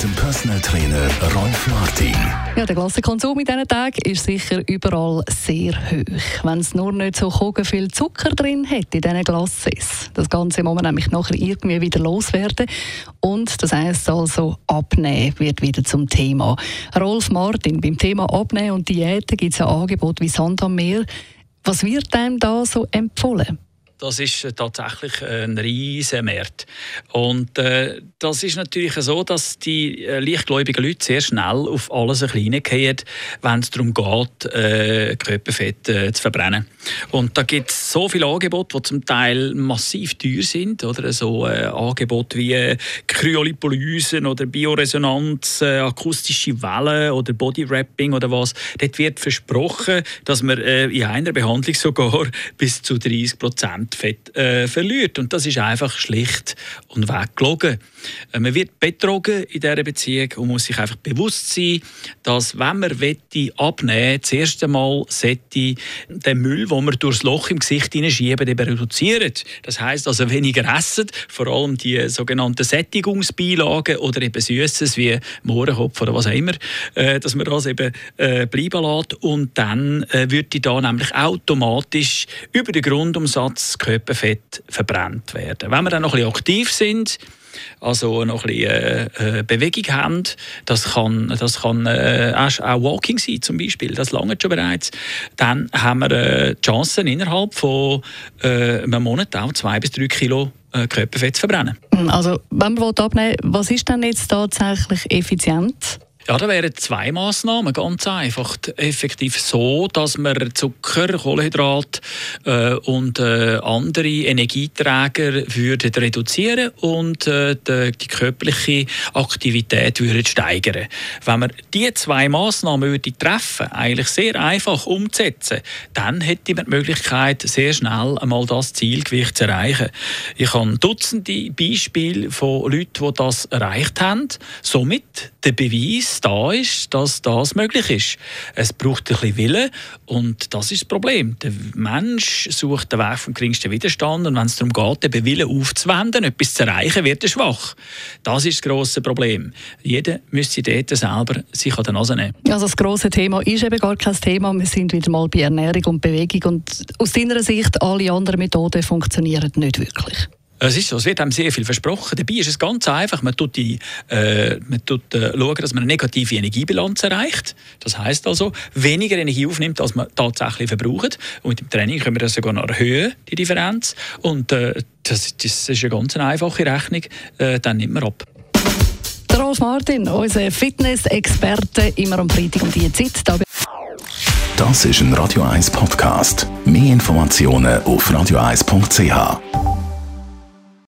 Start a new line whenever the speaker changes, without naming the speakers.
Mit dem Personal Trainer Rolf Martin.
Ja, der Klassenkonsum in diesen Tagen ist sicher überall sehr hoch. Wenn es nur nicht so viel Zucker drin hat in diesen Glasses. Das Ganze muss man nämlich nachher irgendwie wieder loswerden. Und das heisst also, Abnehmen wird wieder zum Thema. Rolf Martin, beim Thema Abnehmen und Diäten gibt es ein Angebot wie Sand am Meer. Was wird einem da so empfohlen?
Das ist äh, tatsächlich ein riesiger Markt. Und äh, das ist natürlich so, dass die äh, leichtgläubigen Leute sehr schnell auf alles ein bisschen gehen, wenn es darum geht, äh, Körperfett äh, zu verbrennen. Und da gibt es so viele Angebote, die zum Teil massiv teuer sind. Oder so äh, Angebote wie äh, Kryolipolysen oder Bioresonanz, äh, akustische Wellen oder Bodywrapping oder was. Dort wird versprochen, dass man äh, in einer Behandlung sogar bis zu 30 Prozent Fett äh, verliert. Und das ist einfach schlicht und weg gelogen. Äh, man wird betrogen in dieser Beziehung und muss sich einfach bewusst sein, dass wenn man wette abnehmen das erste Mal sollte den Müll, den man durchs Loch im Gesicht hineinschieben, eben reduzieren. Das heißt also weniger essen, vor allem die sogenannten Sättigungsbeilagen oder eben Süßes wie Mohrenkopf oder was auch immer, äh, dass man das eben äh, bleiben lässt und dann äh, würde da nämlich automatisch über den Grundumsatz Körperfett verbrannt werden. Wenn wir dann noch ein bisschen aktiv sind, also noch ein bisschen äh, äh, Bewegung haben. Das kann, das kann äh, auch Walking sein zum Beispiel, das lange schon bereits. Dann haben wir äh, die Chance innerhalb von äh, einem Monat auch zwei bis drei Kilo äh, Körperfett zu verbrennen.
Also wenn man abnehmen will, was ist denn jetzt tatsächlich effizient?
Ja, da wären zwei Massnahmen ganz einfach. Effektiv so, dass man Zucker, Kohlenhydrat äh, und äh, andere Energieträger würden reduzieren und äh, die, die, körperliche Aktivität würden steigern. Wenn man diese zwei Massnahmen würde treffen, eigentlich sehr einfach umzusetzen, dann hätte man die Möglichkeit, sehr schnell einmal das Zielgewicht zu erreichen. Ich habe Dutzende Beispiele von Leuten, die das erreicht haben. Somit der Beweis, da ist, dass das möglich ist. Es braucht ein bisschen Willen und das ist das Problem. Der Mensch sucht den Weg vom geringsten Widerstand und wenn es darum geht, den Willen aufzuwenden, etwas zu erreichen, wird er schwach. Das ist das grosse Problem. Jeder müsste dort selber sich an den Nase nehmen.
Also das grosse Thema ist eben gar kein Thema. Wir sind wieder mal bei Ernährung und Bewegung und aus deiner Sicht, alle anderen Methoden funktionieren nicht wirklich.
Es ist so, es wird einem sehr viel versprochen. Dabei ist es ganz einfach. Man tut, die, äh, man tut äh, schauen, dass man eine negative Energiebilanz erreicht. Das heißt also, weniger Energie aufnimmt, als man tatsächlich verbraucht. Und mit dem Training können wir das sogar noch erhöhen, die Differenz. Und äh, das, das, ist eine ganz einfache Rechnung. Äh, dann nimmt man ab.
Der Rolf Martin, unser Fitness-Experte, immer am Freitag um diese Zeit. Da
das ist ein Radio 1 Podcast. Mehr Informationen auf radio1.ch.